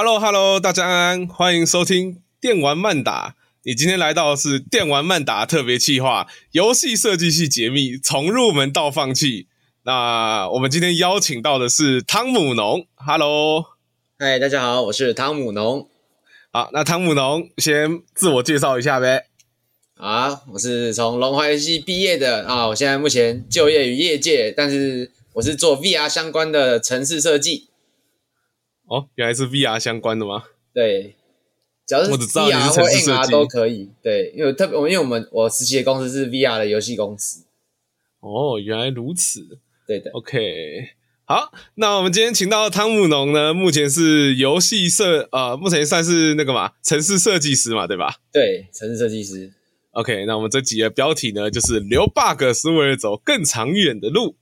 Hello Hello，大家安安，欢迎收听电玩慢打。你今天来到的是电玩慢打特别企划，游戏设计系解密，从入门到放弃。那我们今天邀请到的是汤姆农。Hello，嗨，大家好，我是汤姆农。好，那汤姆农先自我介绍一下呗。啊，我是从龙华游戏毕业的啊，我现在目前就业于业界，但是我是做 VR 相关的城市设计。哦，原来是 VR 相关的吗？对，只要是 VR 或 AR 都可以。对，因为特别，因为我们我实习的公司是 VR 的游戏公司。哦，原来如此。对的。OK，好，那我们今天请到汤姆农呢，目前是游戏设呃，目前算是那个嘛，城市设计师嘛，对吧？对，城市设计师。OK，那我们这集的标题呢，就是留 bug 是为了走更长远的路。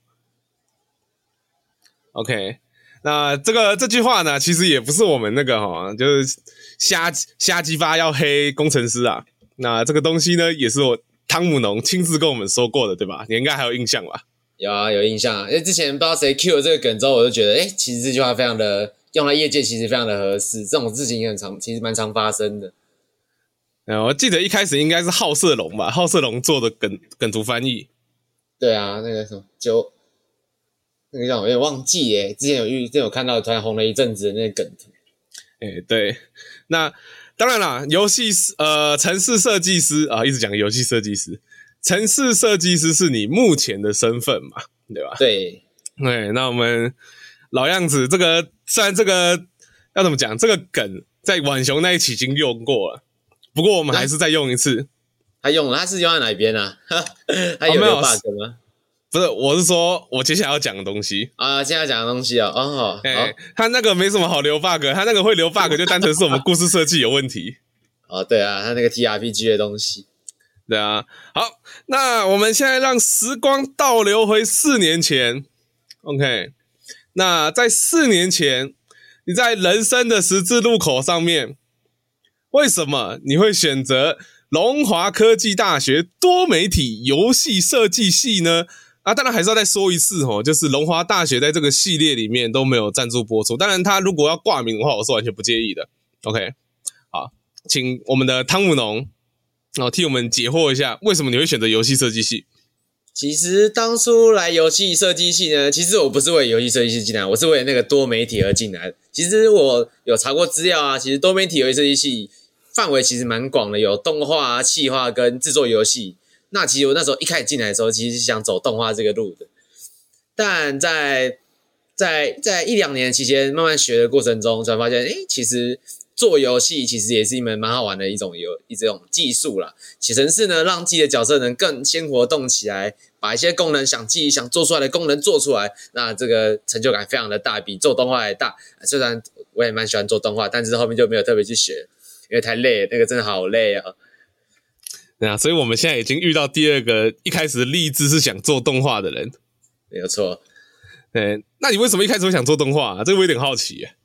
OK。那这个这句话呢，其实也不是我们那个哈，就是瞎瞎鸡巴要黑工程师啊。那这个东西呢，也是我汤姆农亲自跟我们说过的，对吧？你应该还有印象吧？有啊，有印象啊。因为之前不知道谁 cue 了这个梗之后，我就觉得，哎，其实这句话非常的用在业界，其实非常的合适。这种事情也很常，其实蛮常发生的。嗯，我记得一开始应该是好色龙吧，好色龙做的梗梗图翻译。对啊，那个什么就。那个让我有点忘记耶，之前有遇，之前有看到突然红了一阵子的那个梗图。哎、欸，对，那当然啦，游戏呃，城市设计师啊，一直讲游戏设计师，城市设计师是你目前的身份嘛，对吧？对，对，那我们老样子，这个虽然这个要怎么讲，这个梗在浣熊那一期已经用过了，不过我们还是再用一次。他用了，他是用在哪边啊？他有没有 bug 吗？不是，我是说，我接下来要讲的东西啊，接下来讲的东西啊，哦，哎、欸，他那个没什么好留 bug，他那个会留 bug 就单纯是我们故事设计有问题。哦，对啊，他那个 TRPG 的东西，对啊。好，那我们现在让时光倒流回四年前，OK。那在四年前，你在人生的十字路口上面，为什么你会选择龙华科技大学多媒体游戏设计系呢？啊，当然还是要再说一次哦，就是龙华大学在这个系列里面都没有赞助播出。当然，他如果要挂名的话，我是完全不介意的。OK，好，请我们的汤姆农，然后替我们解惑一下，为什么你会选择游戏设计系？其实当初来游戏设计系呢，其实我不是为游戏设计系进来，我是为那个多媒体而进来。其实我有查过资料啊，其实多媒体游戏设计系范围其实蛮广的，有动画啊、企划跟制作游戏。那其实我那时候一开始进来的时候，其实是想走动画这个路的，但在在在一两年期间慢慢学的过程中，才发现，诶，其实做游戏其实也是一门蛮好玩的一种游一种技术啦。写程式呢，让自己的角色能更鲜活动起来，把一些功能想记忆想做出来的功能做出来，那这个成就感非常的大，比做动画还大。虽然我也蛮喜欢做动画，但是后面就没有特别去学，因为太累，那个真的好累啊。对啊，所以我们现在已经遇到第二个一开始立志是想做动画的人，没有错。对，那你为什么一开始会想做动画啊？这个我有点好奇耶。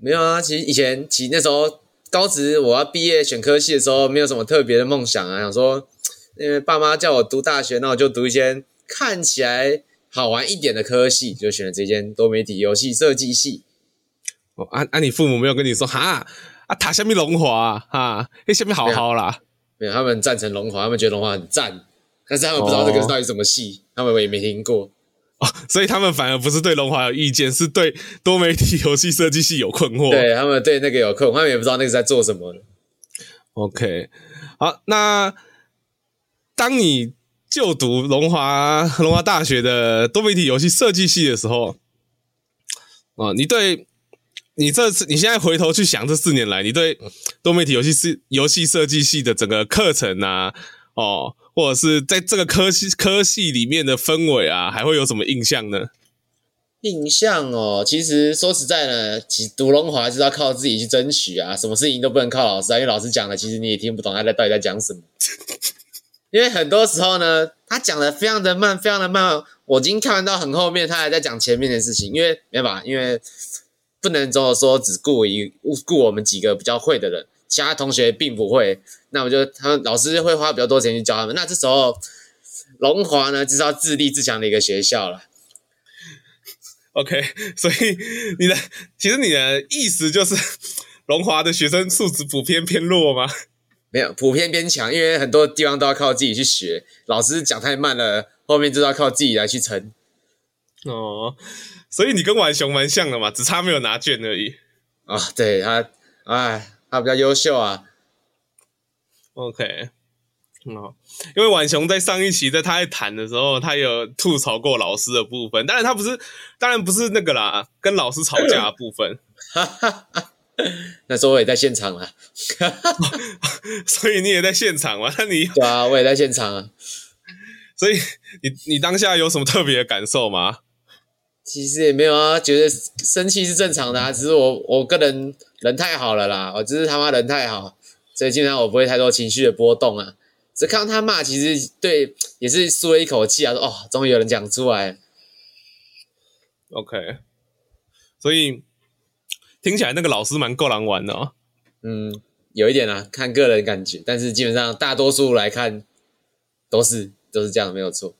没有啊，其实以前其实那时候高职我要毕业选科系的时候，没有什么特别的梦想啊，想说因为爸妈叫我读大学，那我就读一间看起来好玩一点的科系，就选了这间多媒体游戏设计系。哦，啊啊，你父母没有跟你说哈啊，塔下面龙华哈，那下面好好啦。没有，他们赞成龙华，他们觉得龙华很赞，但是他们不知道这个到底什么戏，哦、他们也没听过哦，所以他们反而不是对龙华有意见，是对多媒体游戏设计系有困惑。对，他们对那个有困惑，他们也不知道那个在做什么。OK，好，那当你就读龙华龙华大学的多媒体游戏设计系的时候，啊、哦，你对。你这次你现在回头去想，这四年来你对多媒体游戏是游戏设计系的整个课程啊，哦，或者是在这个科系科系里面的氛围啊，还会有什么印象呢？印象哦，其实说实在呢，其实读龙华是要靠自己去争取啊，什么事情都不能靠老师啊，因为老师讲的其实你也听不懂他在到底在讲什么。因为很多时候呢，他讲的非常的慢，非常的慢，我已经看到很后面，他还在讲前面的事情，因为没办法，因为。不能总说只顾一顾我们几个比较会的人，其他同学并不会。那我就他们老师会花比较多钱去教他们。那这时候龙华呢，就是要自立自强的一个学校了。OK，所以你的其实你的意思就是，龙华的学生素质普遍偏弱吗？没有，普遍偏强，因为很多地方都要靠自己去学，老师讲太慢了，后面就要靠自己来去撑。哦，所以你跟浣熊蛮像的嘛，只差没有拿卷而已。啊、哦，对他，哎，他比较优秀啊。OK，哦，因为婉熊在上一期在他在谈的时候，他有吐槽过老师的部分，当然他不是，当然不是那个啦，跟老师吵架的部分。哈哈哈。那时候我也在现场了，所以你也在现场吗？那你对啊，我也在现场啊。所以你你当下有什么特别的感受吗？其实也没有啊，觉得生气是正常的啊。只是我我个人人太好了啦，我只是他妈人太好，所以基本上我不会太多情绪的波动啊。只看到他骂，其实对也是舒了一口气啊，说哦，终于有人讲出来。OK，所以。听起来那个老师蛮够狼玩的哦。嗯，有一点啊，看个人感觉，但是基本上大多数来看都是都是这样，没有错。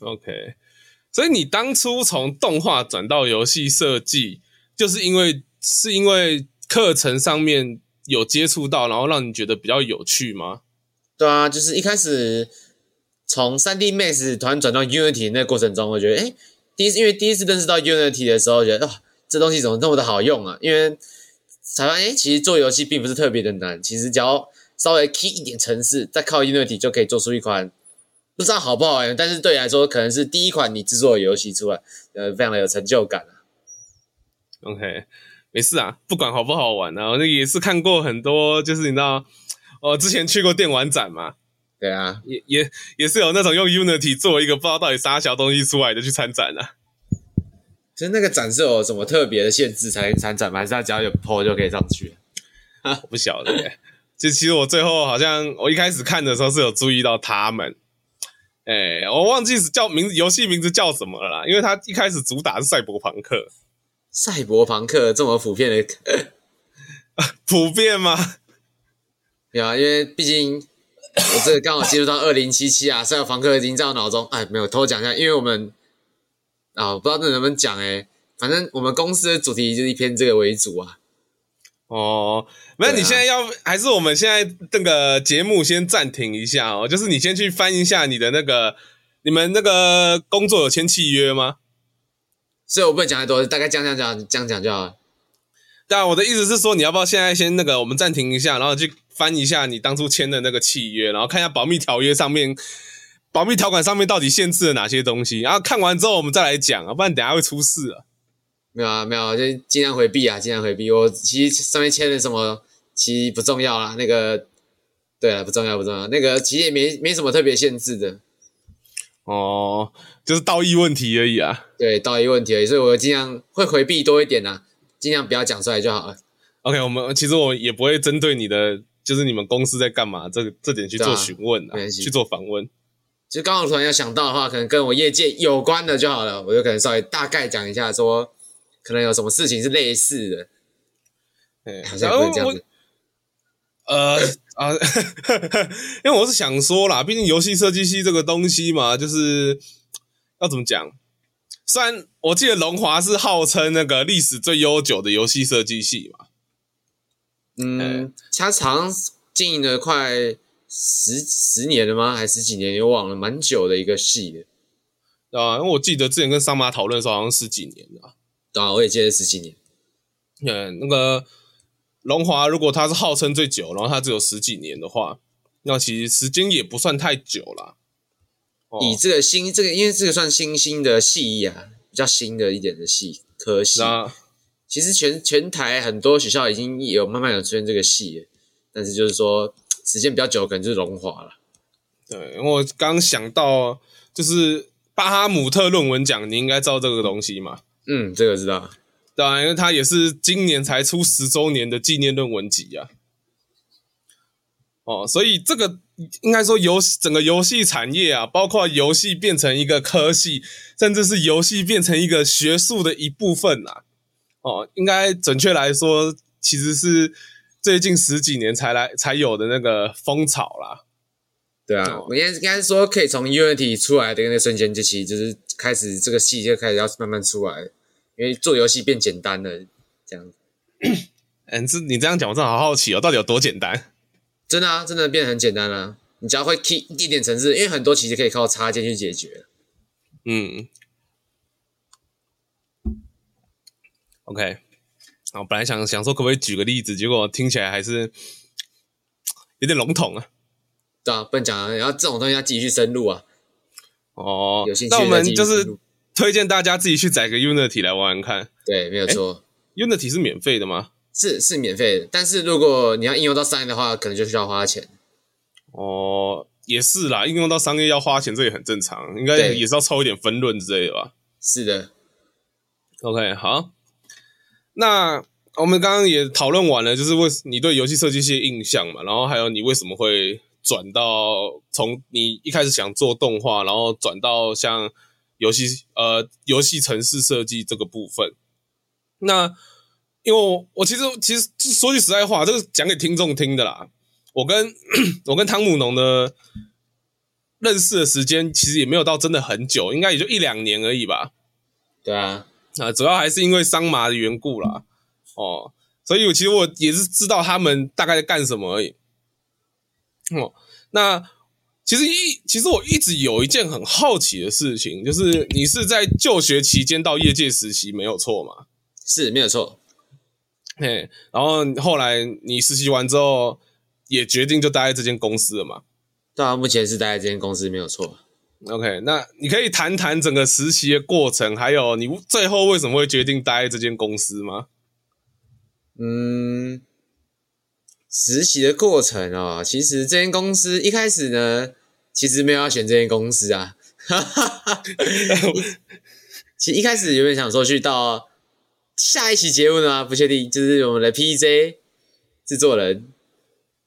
OK，所以你当初从动画转到游戏设计，就是因为是因为课程上面有接触到，然后让你觉得比较有趣吗？对啊，就是一开始从 3D Max 突然转到 Unity 那个过程中，我觉得，哎，第一次因为第一次认识到 Unity 的时候，觉得哦。这东西怎么那么的好用啊？因为才发现，其实做游戏并不是特别的难。其实只要稍微 key 一点程式，再靠 Unity 就可以做出一款不知道好不好玩，但是对你来说可能是第一款你制作的游戏出来，呃，非常的有成就感啊。OK，没事啊，不管好不好玩啊，那也是看过很多，就是你知道，我之前去过电玩展嘛，对啊，也也也是有那种用 Unity 做一个不知道到底啥小东西出来的去参展啊。其实那个展是有什么特别的限制才能参展吗？还是他只要有 PO 就可以上去？啊，我不晓得耶。就其实我最后好像我一开始看的时候是有注意到他们，哎，我忘记是叫名字，游戏名字叫什么了啦？因为他一开始主打是赛博朋克。赛博朋克这么普遍的，普遍吗？有啊，因为毕竟我这个刚好进入到二零七七啊，赛博朋克已经在我脑中。哎，没有偷讲一下，因为我们。啊、哦，不知道这能不能讲诶，反正我们公司的主题就是一篇这个为主啊。哦，没有，啊、你现在要还是我们现在这个节目先暂停一下哦，就是你先去翻一下你的那个，你们那个工作有签契约吗？所以我不会讲太多，大概讲讲讲讲讲就好了。对啊，我的意思是说，你要不要现在先那个，我们暂停一下，然后去翻一下你当初签的那个契约，然后看一下保密条约上面。保密条款上面到底限制了哪些东西？然后看完之后我们再来讲啊，不然等下会出事啊。没有啊，没有，就尽量回避啊，尽量回避。我其实上面签的什么其实不重要啦，那个对啊，不重要不重要，那个其实也没没什么特别限制的。哦，就是道义问题而已啊。对，道义问题而已，所以我尽量会回避多一点啊，尽量不要讲出来就好了。OK，我们其实我也不会针对你的，就是你们公司在干嘛这个这点去做询问啊，去做访问。就刚好突然要想到的话，可能跟我业界有关的就好了，我就可能稍微大概讲一下，说可能有什么事情是类似的。嗯，好像不是这样子。呃啊，因为我是想说啦，毕竟游戏设计系这个东西嘛，就是要怎么讲？虽然我记得龙华是号称那个历史最悠久的游戏设计系嘛，嗯，他常经营了快。十十年了吗？还是十几年？又忘了，蛮久的一个系的，啊，因为我记得之前跟桑马讨论的时候，好像十几年了。啊，我也接了十几年。嗯，那个龙华，如果它是号称最久，然后它只有十几年的话，那其实时间也不算太久了。哦、以这个新这个，因为这个算新兴的系啊，比较新的一点的系科系。那、其实全全台很多学校已经有慢慢有出现这个系，但是就是说。时间比较久，可能就是龙华了。对，我刚想到，就是巴哈姆特论文奖，你应该知道这个东西嘛？嗯，这个知道。当然，因为它也是今年才出十周年的纪念论文集啊。哦，所以这个应该说游戏整个游戏产业啊，包括游戏变成一个科系，甚至是游戏变成一个学术的一部分啊。哦，应该准确来说，其实是。最近十几年才来才有的那个风潮啦，对啊，我应该应该说可以从 Unity 出来的那个瞬间，就其实就是开始这个戏就开始要慢慢出来，因为做游戏变简单了，这样子。嗯，这你这样讲，我真的好好奇哦，到底有多简单？真的啊，真的变得很简单了啊。你只要会 key 一点点程式，因为很多其实可以靠插件去解决。嗯。OK，我本来想想说可不可以举个例子，结果听起来还是 有点笼统啊。对啊，不能讲啊，然后这种东西要继续深入啊。哦，有兴趣，那我们就是推荐大家自己去载个 Unity 来玩玩看。对，没有错。Unity 是免费的吗？是是免费的，但是如果你要应用到商业的话，可能就需要花钱。哦，也是啦，应用到商业要花钱，这也很正常，应该也是要抽一点分润之类的吧？是的。OK，好。那我们刚刚也讨论完了，就是为你对游戏设计系的印象嘛，然后还有你为什么会转到从你一开始想做动画，然后转到像游戏呃游戏城市设计这个部分。那因为我，我其实其实说句实在话，这个讲给听众听的啦。我跟我跟汤姆农的认识的时间其实也没有到真的很久，应该也就一两年而已吧。对啊。啊，主要还是因为桑麻的缘故啦，哦，所以我其实我也是知道他们大概在干什么而已。哦，那其实一其实我一直有一件很好奇的事情，就是你是在就学期间到业界实习没有错吗？是，没有错。嘿，然后后来你实习完之后，也决定就待在这间公司了嘛？对啊，目前是待在这间公司没有错。OK，那你可以谈谈整个实习的过程，还有你最后为什么会决定待在这间公司吗？嗯，实习的过程哦，其实这间公司一开始呢，其实没有要选这间公司啊。哈哈哈，其实一开始有点想说去到下一期节目呢，不确定，就是我们的 PJ 制作人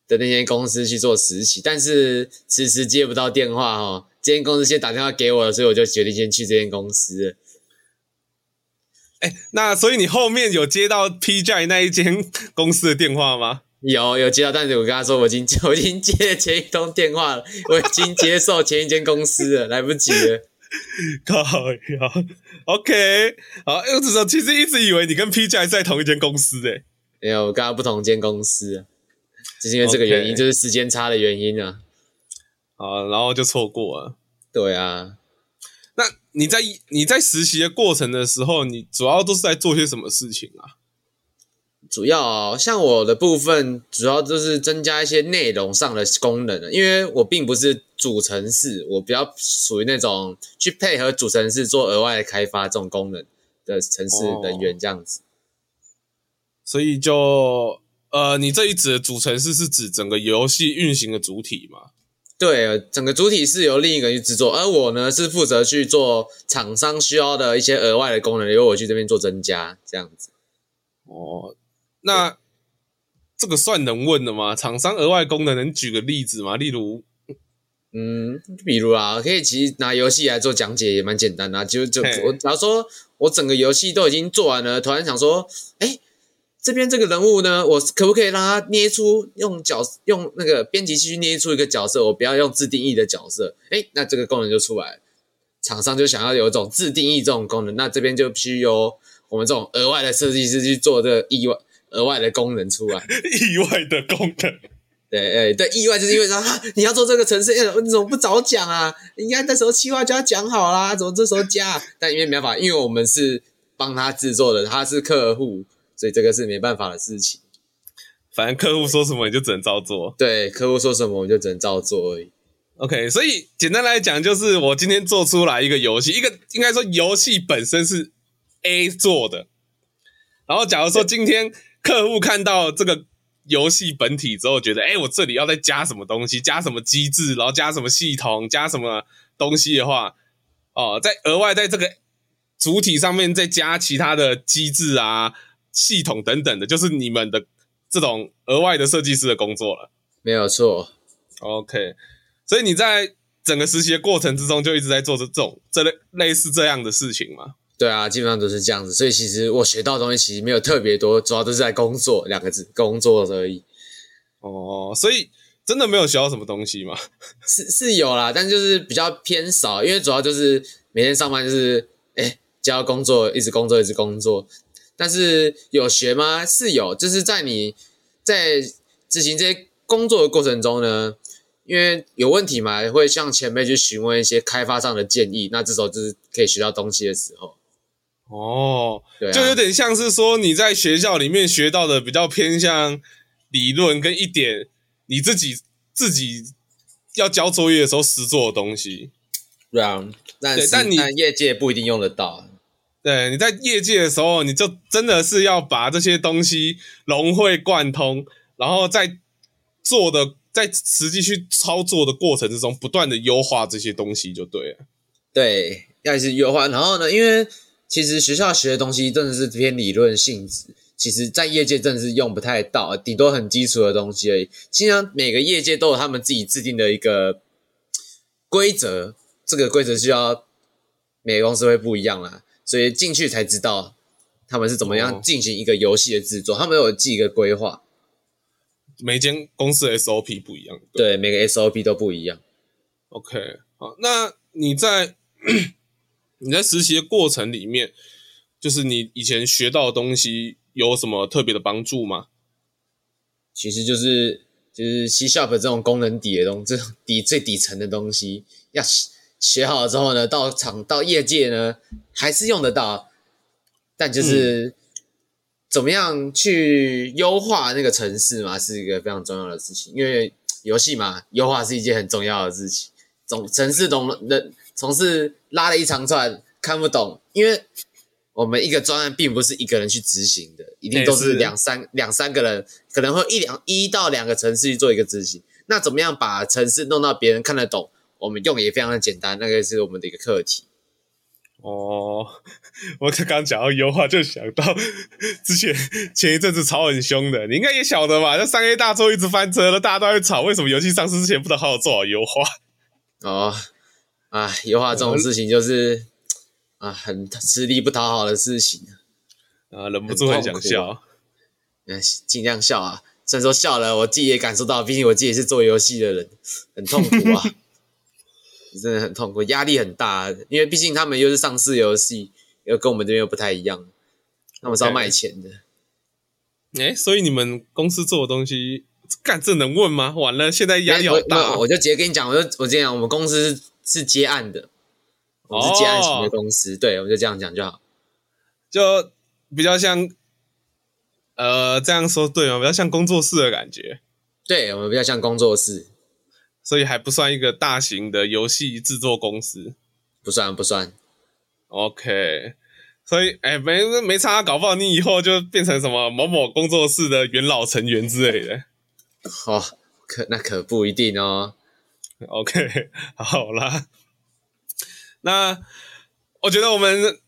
的那间公司去做实习，但是迟迟接不到电话哦。这间公司先打电话给我了，所以我就决定先去这间公司。哎，那所以你后面有接到 PJ 那一间公司的电话吗？有，有接到，但是我跟他说我已经我已经接了前一通电话了，我已经接受前一间公司了，来不及了。靠呀，OK，好，我只是其实一直以为你跟 PJ 在同一间公司诶。没有，我跟他不同间公司，只是因为这个原因，Okay. 就是时间差的原因啊。啊，然后就错过了。对啊，那你在你在实习的过程的时候，你主要都是在做些什么事情啊？主要哦，像我的部分，主要就是增加一些内容上的功能，因为我并不是主程式，我比较属于那种去配合主程式做额外的开发这种功能的城市人员这样子。哦，所以就呃，你这一指的主程式是指整个游戏运行的主体吗？对，整个主体是由另一个人去制作，而我呢是负责去做厂商需要的一些额外的功能，由我去这边做增加，这样子。哦，那这个算能问的吗？厂商额外功能能举个例子吗？例如，嗯，比如啊，可以其实拿游戏来做讲解也蛮简单的啊，就就我假如说我整个游戏都已经做完了，突然想说，哎。这边这个人物呢，我可不可以让他捏出用角用那个编辑器去捏出一个角色？我不要用自定义的角色，诶，那这个功能就出来了。厂商就想要有一种自定义这种功能，那这边就必须由我们这种额外的设计师去做这个意外额外的功能出来。意外的功能，对，哎对，意外就是因为说哈，你要做这个城市，你怎么不早讲啊？应该那时候计划就要讲好啦，怎么这时候加？但因为没办法，因为我们是帮他制作的，他是客户。所以这个是没办法的事情，反正客户说什么你就只能照做。对，客户说什么我就只能照做而已。OK，所以简单来讲，就是我今天做出来一个游戏，一个应该说游戏本身是 A 做的，然后假如说今天客户看到这个游戏本体之后，觉得哎，我这里要再加什么东西，加什么机制，然后加什么系统，加什么东西的话，哦，再额外在这个主体上面再加其他的机制啊。系统等等的，就是你们的这种额外的设计师的工作了。没有错，OK。所以你在整个实习的过程之中，就一直在做这这种这类类似这样的事情吗？对啊，基本上都是这样子。所以其实我学到的东西其实没有特别多，主要都是在工作两个字，工作而已。哦，所以真的没有学到什么东西吗？是是有啦，但就是比较偏少，因为主要就是每天上班就是，哎。交工作，一直工作，一直工作。但是有学吗？是有，就是在你在执行这些工作的过程中呢，因为有问题嘛，会向前辈去询问一些开发上的建议。那这时候就是可以学到东西的时候。哦，对啊，就有点像是说你在学校里面学到的比较偏向理论，跟一点你自己自己要交作业的时候实做的东西。对啊，但是但你但业界不一定用得到。对，你在业界的时候，你就真的是要把这些东西融会贯通，然后在做的在实际去操作的过程之中，不断的优化这些东西就对了。对，要是优化，然后呢，因为其实学校学的东西真的是偏理论性质，其实在业界真的是用不太到，顶多很基础的东西而已。经常每个业界都有他们自己制定的一个规则，这个规则需要每个公司会不一样啦。所以进去才知道他们是怎么样进行一个游戏的制作，哦、他们有记一个规划。每间公司的 SOP 不一样，对，每个 SOP 都不一样。OK，好，那你在你在实习的过程里面，就是你以前学到的东西有什么特别的帮助吗？其实就是就是 C Sharp 这种功能底的东西，这种底最底层的东西要。学好了之后呢，到厂到业界呢，还是用得到，但就是怎么样去优化那个城市嘛，是一个非常重要的事情。因为游戏嘛，优化是一件很重要的事情。总城市懂人，总是拉了一长串看不懂，因为我们一个专案并不是一个人去执行的，一定都是两三两三个人，可能会一两一到两个城市去做一个执行。那怎么样把城市弄到别人看得懂？我们用也非常的简单，那个是我们的一个课题。哦，我刚刚讲到优化，就想到之前前一阵子吵很凶的，你应该也晓得吧？就三 A 大作一直翻车了，大家都在吵，为什么游戏上市之前不能好好做好优化？哦，啊，优化这种事情就是、嗯、啊，很吃力不讨好的事情啊，忍不住很想笑，嗯，尽量笑啊。虽然说笑了，我自己也感受到，毕竟我自己也是做游戏的人，很痛苦啊。真的很痛苦，压力很大，因为毕竟他们又是上市游戏，又跟我们这边又不太一样，他们是要卖钱的。哎，所以你们公司做的东西，干这能问吗？完了，现在压力好大。我就直接跟你讲，我就我这样讲，我们公司是，接案的，我们是接案型的公司，哦、对，我就这样讲就好，就比较像，呃，这样说对吗？比较像工作室的感觉。对，我们比较像工作室。所以还不算一个大型的游戏制作公司，不算不算。OK，所以哎，没没差，搞不好你以后就变成什么某某工作室的元老成员之类的。哦，可那可不一定哦。OK，好啦，那我觉得我们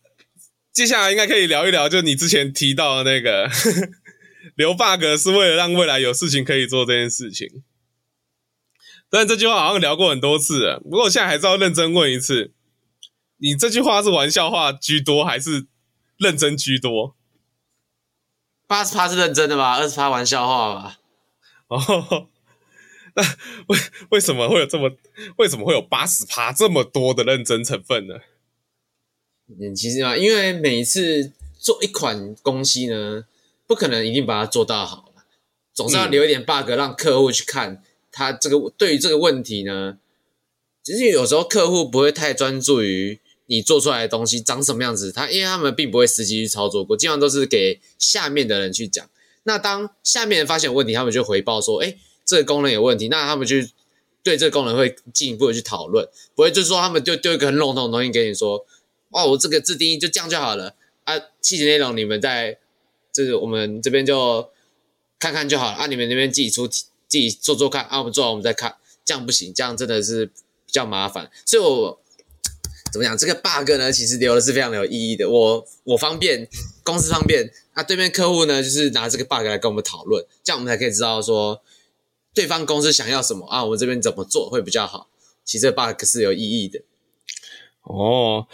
接下来应该可以聊一聊，就你之前提到的那个留 bug 是为了让未来有事情可以做这件事情。但这句话好像聊过很多次了，不过我现在还是要认真问一次：你这句话是玩笑话居多，还是认真居多？八十趴是认真的吧？二十趴玩笑话吧？哦，那 为为什么会有这么为什么会有八十趴这么多的认真成分呢？嗯，其实啊，因为每一次做一款东西呢，不可能一定把它做到好，总是要留一点 bug 让客户去看。嗯他这个对于这个问题呢，其实有时候客户不会太专注于你做出来的东西长什么样子，他因为他们并不会实际去操作过，基本上都是给下面的人去讲。那当下面人发现有问题，他们就回报说：“哎，这个功能有问题。”那他们就对这个功能会进一步的去讨论，不会就是说他们就丢一个很笼统的东西给你说：“哦，我这个自定义就这样就好了啊，细节内容你们在就是我们这边就看看就好了啊，你们那边自己出。”自己做做看，啊，我们做完我们再看，这样不行，这样真的是比较麻烦。所以我怎么讲，这个 bug 呢，其实留的是非常有意义的。我我方便，公司方便，啊，对面客户呢，就是拿这个 bug 来跟我们讨论，这样我们才可以知道说对方公司想要什么啊，我们这边怎么做会比较好。其实这 bug 是有意义的。哦，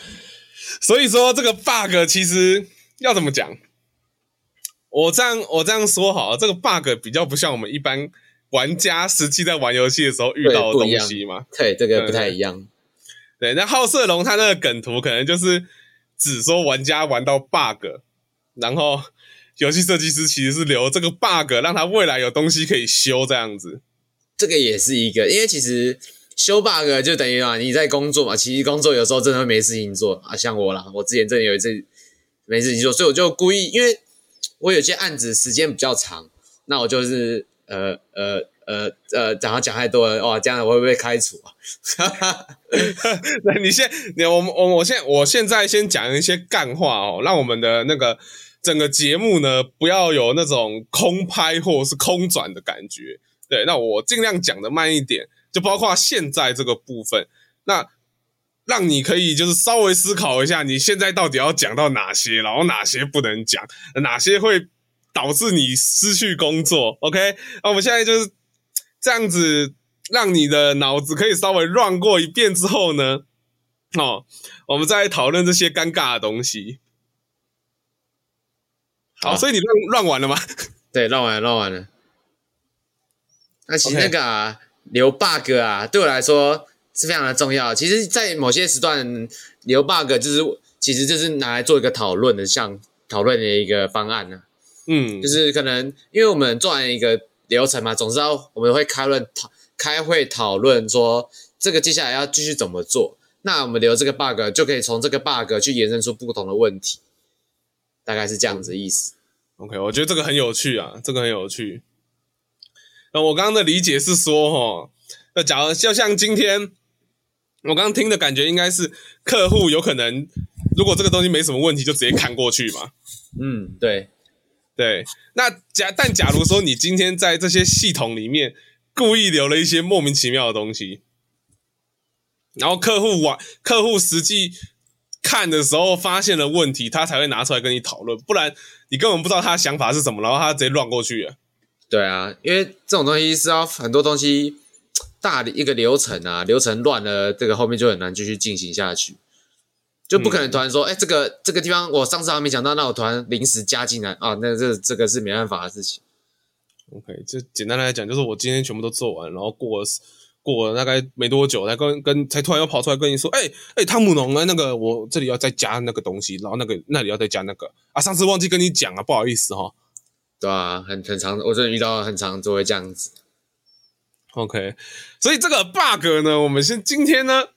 所以说这个 bug 其实要怎么讲？我这样我这样说好了，这个 bug 比较不像我们一般。玩家实际在玩游戏的时候遇到的东西嘛？对，这个不太一样。对，那好色龙他那个梗图可能就是只说玩家玩到 bug，然后游戏设计师其实是留这个 bug，让他未来有东西可以修这样子。这个也是一个，因为其实修 bug 就等于啊你在工作嘛，其实工作有时候真的会没事情做啊，像我啦，我之前真的有一次没事情做，所以我就故意，因为我有些案子时间比较长，那我就是呃呃呃呃，讲他讲太多了，哇，这样我会不会被开除啊？那你先，你我我我现我现在先讲一些干话哦，让我们的那个整个节目呢不要有那种空拍或者是空转的感觉。对，那我尽量讲的慢一点，就包括现在这个部分，那让你可以就是稍微思考一下，你现在到底要讲到哪些，然后哪些不能讲，哪些会导致你失去工作。OK，那我们现在就是这样子，让你的脑子可以稍微 run 过一遍之后呢，哦，我们再来讨论这些尴尬的东西。好，所以你 run run 完了吗？对完了，run 完了。那其实那个啊.留 bug 啊，对我来说是非常的重要。其实，在某些时段留 bug 就是，其实就是拿来做一个讨论的，像讨论的一个方案呢、啊。嗯，就是可能因为我们做完一个流程嘛，总之要我们会开论讨开会讨论说这个接下来要继续怎么做。那我们留这个 bug 就可以从这个 bug 去延伸出不同的问题，大概是这样子的意思。OK，我觉得这个很有趣啊，这个很有趣。那我刚刚的理解是说，哈，那假如就像今天我刚刚听的感觉，应该是客户有可能，如果这个东西没什么问题，就直接看过去嘛。嗯，对，对。那假但假如说你今天在这些系统里面故意留了一些莫名其妙的东西，然后客户玩，客户实际看的时候发现了问题，他才会拿出来跟你讨论，不然你根本不知道他的想法是什么，然后他直接乱过去了。对啊，因为这种东西是要很多东西大的一个流程啊，流程乱了，这个后面就很难继续进行下去，就不可能突然说，哎、嗯，这个这个地方我上次还没讲到，那我突然临时加进来啊，那这这个是没办法的事情。OK，就简单来讲，就是我今天全部都做完，然后过了过了大概没多久，才跟跟才突然又跑出来跟你说，哎哎，汤姆农啊，那个我这里要再加那个东西，然后那个那里要再加那个啊，上次忘记跟你讲啊，不好意思哈。对啊，很很常，我真的遇到很常就会这样子。OK，所以这个 bug 呢，我们先今天呢，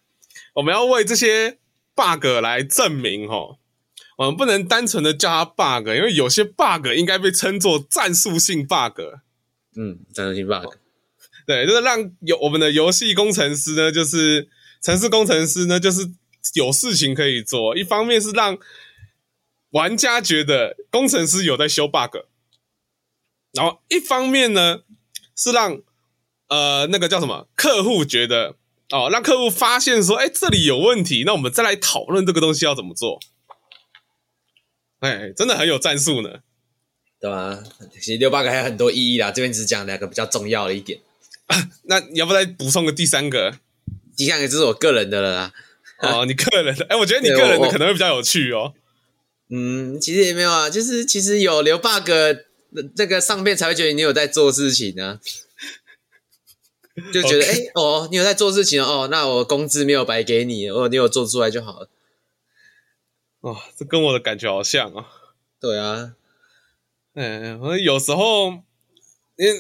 我们要为这些 bug 来证明哦，我们不能单纯的叫它 bug，因为有些 bug 应该被称作战术性 bug。嗯，战术性 bug，对，就是让有我们的游戏工程师呢，就是城市工程师呢，就是有事情可以做。一方面是让玩家觉得工程师有在修 bug。然后一方面呢，是让呃那个叫什么客户觉得哦，让客户发现说，哎，这里有问题，那我们再来讨论这个东西要怎么做。哎，真的很有战术呢，对吧？其实六 bug 还有很多意义啦，这边只讲两个比较重要的一点。啊，那你要不再补充个第三个？第三个就是我个人的了啦。哦，你个人的，哎，我觉得你个人的可能会比较有趣哦。嗯，其实也没有啊，就是其实有留 bug。这个上面才会觉得你有在做事情呢、啊，就觉得哎.哦，你有在做事情哦，那我工资没有白给你哦，你有做出来就好了。哦，这跟我的感觉好像啊。对啊，嗯，我有时候，因为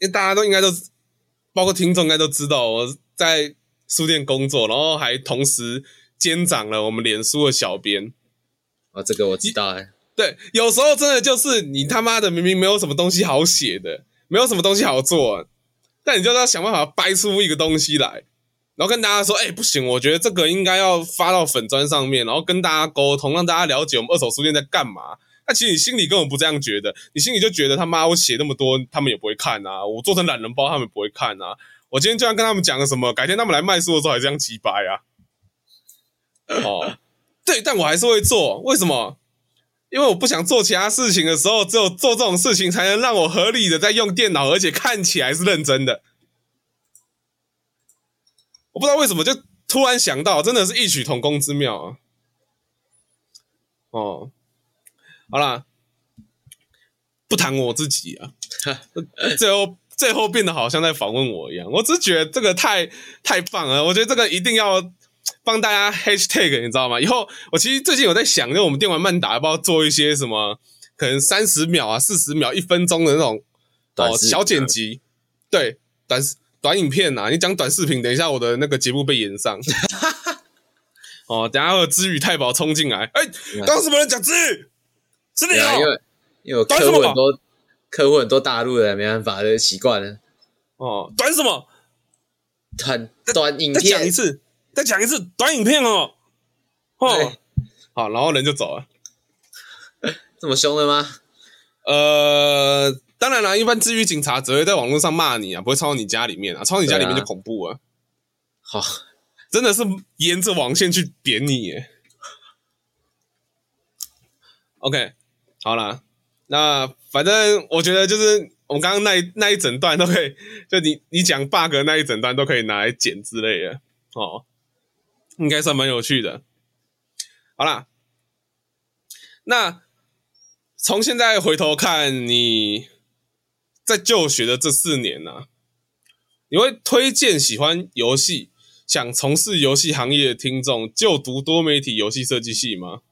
因为大家都应该都，包括听众应该都知道我在书店工作，然后还同时兼掌了我们脸书的小编。啊，这个我知道哎。对，有时候真的就是你他妈的明明没有什么东西好写的，没有什么东西好做，但你就要想办法掰出一个东西来，然后跟大家说，哎，不行，我觉得这个应该要发到粉砖上面，然后跟大家沟通，让大家了解我们二手书店在干嘛。那其实你心里根本不这样觉得，你心里就觉得他妈我写那么多，他们也不会看啊，我做成懒人包，他们不会看啊。我今天就算跟他们讲了什么，改天他们来卖书的时候还这样鸡掰啊。哦，对，但我还是会做，为什么？因为我不想做其他事情的时候，只有做这种事情才能让我合理的在用电脑，而且看起来是认真的。我不知道为什么就突然想到，真的是异曲同工之妙啊！哦，好啦，不谈我自己啊，最后最后变得好像在访问我一样。我只是觉得这个太太棒了，我觉得这个一定要帮大家 hashtag，你知道吗？以后我其实最近有在想，就我们电玩慢打要不要做一些什么，可能三十秒啊、四十秒、一分钟的那种哦小剪辑，对，短短影片呐。你讲短视频，等一下我的那个节目被延上。哦，等下会有知语太保冲进来，哎，刚刚什么人讲知语？是你啊？因为因为我客户很多，客户很多大陆的，没办法，就习惯了。哦，短什么？短短影片。再讲一次，再讲一次，短影片哦。哦，好，然后人就走了。这么凶的吗？呃，当然了，一般治愈警察只会在网络上骂你啊，不会冲到你家里面啊，冲到你家里面就恐怖了。好。真的是沿着网线去扁你耶。OK，好啦，那反正我觉得就是我们刚刚那那一整段都可以，就你你讲 bug 那一整段都可以拿来剪之类的哦，应该算蛮有趣的。好啦，那从现在回头看你在就学的这四年呢、啊，你会推荐喜欢游戏，想从事游戏行业的听众就读多媒体游戏设计系吗？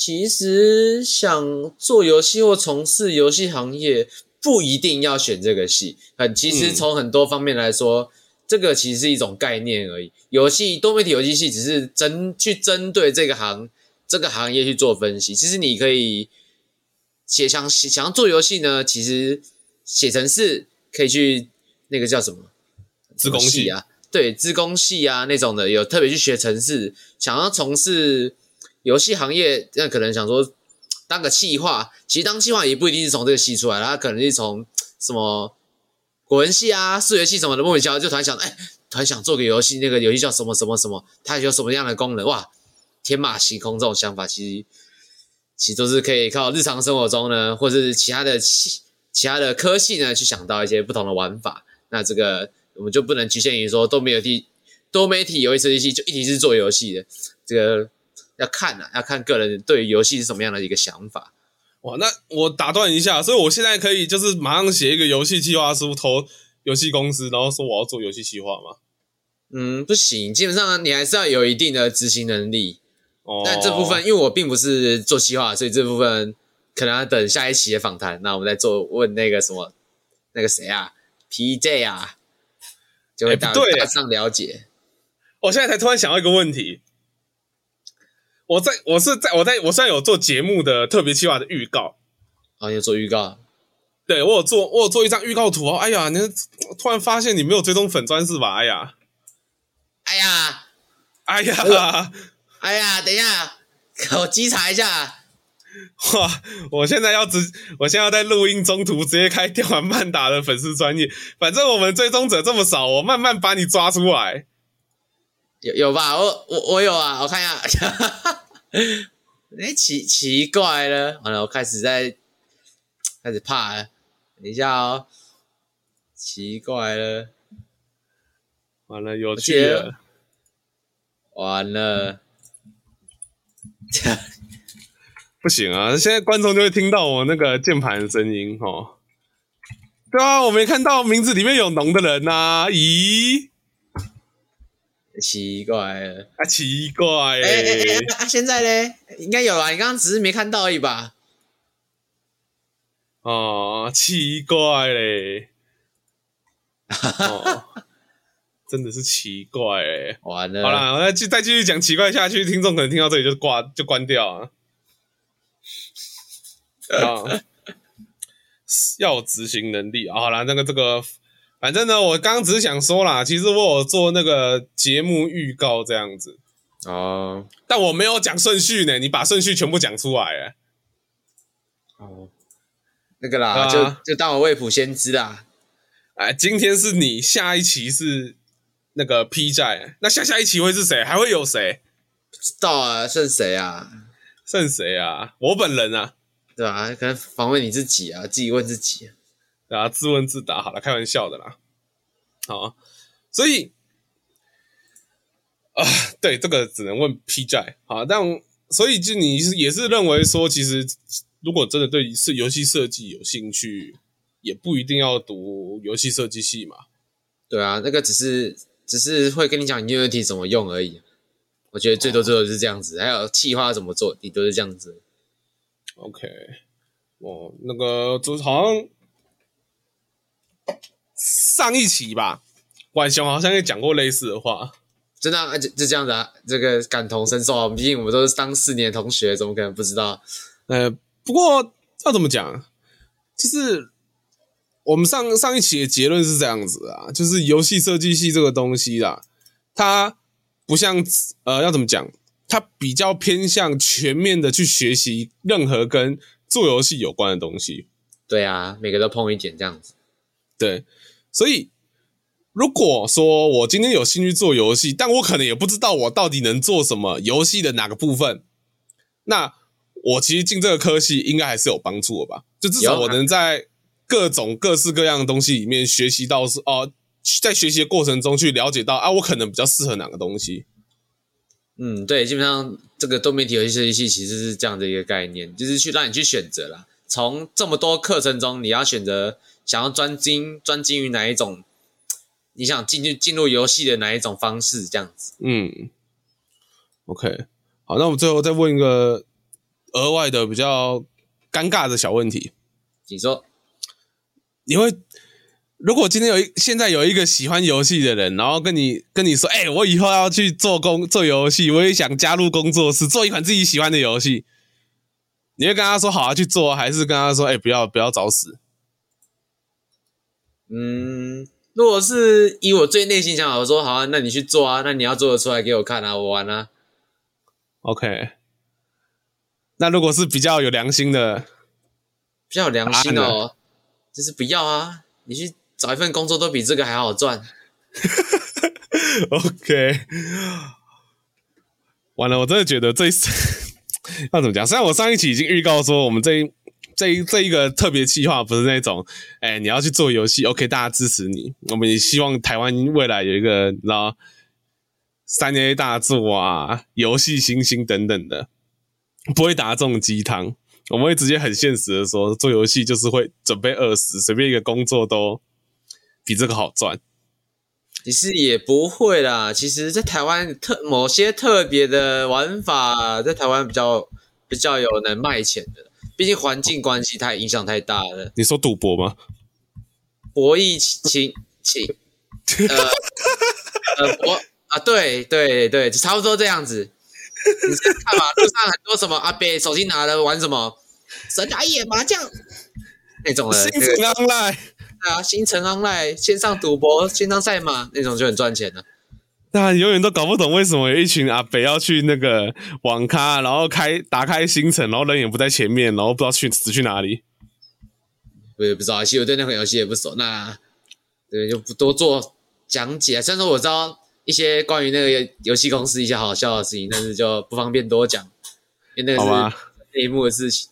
其实想做游戏或从事游戏行业，不一定要选这个系。很其实从很多方面来说，嗯、这个其实是一种概念而已。游戏多媒体游戏系只是针去针对这个行这个行业去做分析。其实你可以写想想要做游戏呢，其实写程式可以去那个叫什么资工系啊。对，资工系啊那种的，有特别去学程式，想要从事游戏行业，那可能想说 当个企划，其实当企划也不一定是从这个系出来，他可能是从什么国文系啊、数学系什么的莫名其妙就突然想，哎，突然想做个游戏，那个游戏叫什么什么什么，它有什么样的功能？哇，天马行空这种想法，其实其实都是可以靠日常生活中呢，或者是其他的系、其他的科系呢，去想到一些不同的玩法。那这个。我们就不能局限于说都没有地多媒体游戏设计系就一直是做游戏的，这个要看啊，要看个人对于游戏是什么样的一个想法。哇，那我打断一下，所以我现在可以就是马上写一个游戏计划书投游戏公司，然后说我要做游戏计划吗？嗯，不行，基本上你还是要有一定的执行能力。哦，但这部分因为我并不是做计划，所以这部分可能要等下一期的访谈，那我们再做问那个什么那个谁啊，PJ 啊。就会大大上了解。我现在才突然想到一个问题，我在我是在我在我虽然有做节目的特别计划的预告，啊，有做预告？对，我有做，我有做一张预告图哦。哎呀，你突然发现你没有追踪粉专是吧？哎呀，哎呀，哎呀，哎呀，等一下，我稽查一下。哇！我现在要直，我现在要在录音中途直接开电玩慢打的粉丝专业，反正我们追踪者这么少，我慢慢把你抓出来。有有吧？我我我有啊！我看一下，哎、欸，奇奇怪了，完了，我开始在开始怕了。等一下哦，奇怪了，完了，有趣了，完了。不行啊！现在观众就会听到我那个键盘的声音哦。对啊，我没看到名字里面有农的人呐、啊。咦？奇怪了啊！奇怪哎哎哎！啊，现在嘞？应该有啊，你刚刚只是没看到而已吧？哦，奇怪嘞！哦，真的是奇怪哎！完了，好啦，我再继再继续讲奇怪下去，听众可能听到这里就挂就关掉啊。啊，要执行能力啊！好啦，那个这个，反正呢，我刚刚只是想说啦，其实我有做那个节目预告这样子哦，但我没有讲顺序呢，你把顺序全部讲出来哎。哦，那个啦，啊、就就当我未卜先知啦。哎，今天是你，下一期是那个 P 债，那下下一期会是谁？还会有谁？不知道啊，剩谁啊？剩谁啊？我本人啊。对啊，可能访问你自己啊，自己问自己啊，自问自答，好了，开玩笑的啦。好，所以啊，对这个只能问 P J。好，但所以就你是也是认为说，其实如果真的对是游戏设计有兴趣，也不一定要读游戏设计系嘛。对啊，那个只是只是会跟你讲 Unity 怎么用而已。我觉得最多最多是这样子，哦、还有企划怎么做，你都是这样子。OK，哦，那个就是好像上一期吧，晚雄好像也讲过类似的话。真的、啊，就就这样子啊，这个感同身受啊。毕竟我们都是当四年同学，怎么可能不知道？呃，不过要怎么讲，就是我们上上一期的结论是这样子啊，就是游戏设计系这个东西啦，它。不像呃，要怎么讲？它比较偏向全面的去学习任何跟做游戏有关的东西。对啊，每个都碰一点这样子。对，所以如果说我今天有兴趣做游戏，但我可能也不知道我到底能做什么游戏的哪个部分，那我其实进这个科系应该还是有帮助的吧？就至少我能在各种各式各样的东西里面学习到是哦。在学习的过程中去了解到啊，我可能比较适合哪个东西。嗯，对，基本上这个多媒体游戏设计系其实是这样的一个概念，就是去让你去选择啦。从这么多课程中，你要选择想要专精专精于哪一种，你想进去进入游戏的哪一种方式，这样子。嗯，OK，好，那我们最后再问一个额外的比较尴尬的小问题，你说，你会？如果今天有一现在有一个喜欢游戏的人，然后跟你跟你说，哎、欸，我以后要去做工做游戏，我也想加入工作室做一款自己喜欢的游戏，你会跟他说好啊去做，还是跟他说，哎、欸，不要不要找死？嗯，如果是以我最内心想法，我说好啊，那你去做啊，那你要做的出来给我看啊，我玩啊。OK，那如果是比较有良心的，比较有良心哦，就是不要啊，你去。找一份工作都比这个还好赚。OK，完了，我真的觉得这一次 要怎么讲？虽然我上一期已经预告说，我们这一这一这一个特别企划不是那种，哎，你要去做游戏，OK，大家支持你。我们也希望台湾未来有一个，你知道，三 A 大作啊，游戏新星等等的，不会打这种鸡汤。我们会直接很现实的说，做游戏就是会准备饿死，随便一个工作都。比这个好赚，其实也不会啦。其实，在台湾特某些特别的玩法，在台湾比较比较有能卖钱的。毕竟环境关系太影响太大了。你说赌博吗？博弈情情，呃呃博啊，对对对，差不多这样子。你看嘛，路上很多什么阿伯手机拿了玩什么神打野麻将那种的，新城 online。啊，星辰 online 线上赌博、线上赛马那种就很赚钱了。那永远都搞不懂为什么有一群阿北要去那个网咖，然后开打开星辰，然后人也不在前面，然后不知道去死去哪里。我也不知道，其实我对那款游戏也不熟。那对就不多做讲解。虽然说我知道一些关于那个游戏公司一些好笑的事情，但是就不方便多讲，因为那个是内幕的事情。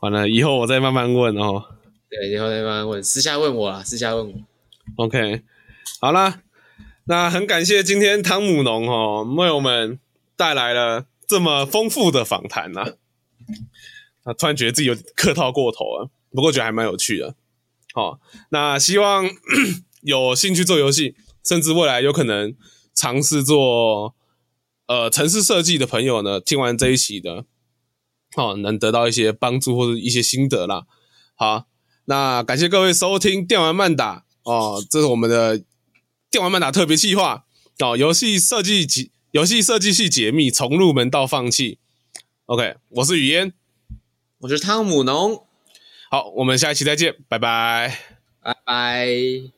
完了，以后我再慢慢问哦。对，以后再慢慢问，私下问我啦，私下问我。OK，好啦，那很感谢今天汤姆农哦为我们带来了这么丰富的访谈呐。啊，突然觉得自己有客套过头了，不过觉得还蛮有趣的。好，那希望 有兴趣做游戏，甚至未来有可能尝试做呃城市设计的朋友呢，听完这一期的，哦，能得到一些帮助或者一些心得啦。好。那感谢各位收听电玩慢打哦，这是我们的电玩漫打特别企划哦，游戏设计解游戏设计系解密，从入门到放弃。OK，我是雨嫣，我是汤姆农，好，我们下一期再见，拜拜，拜拜。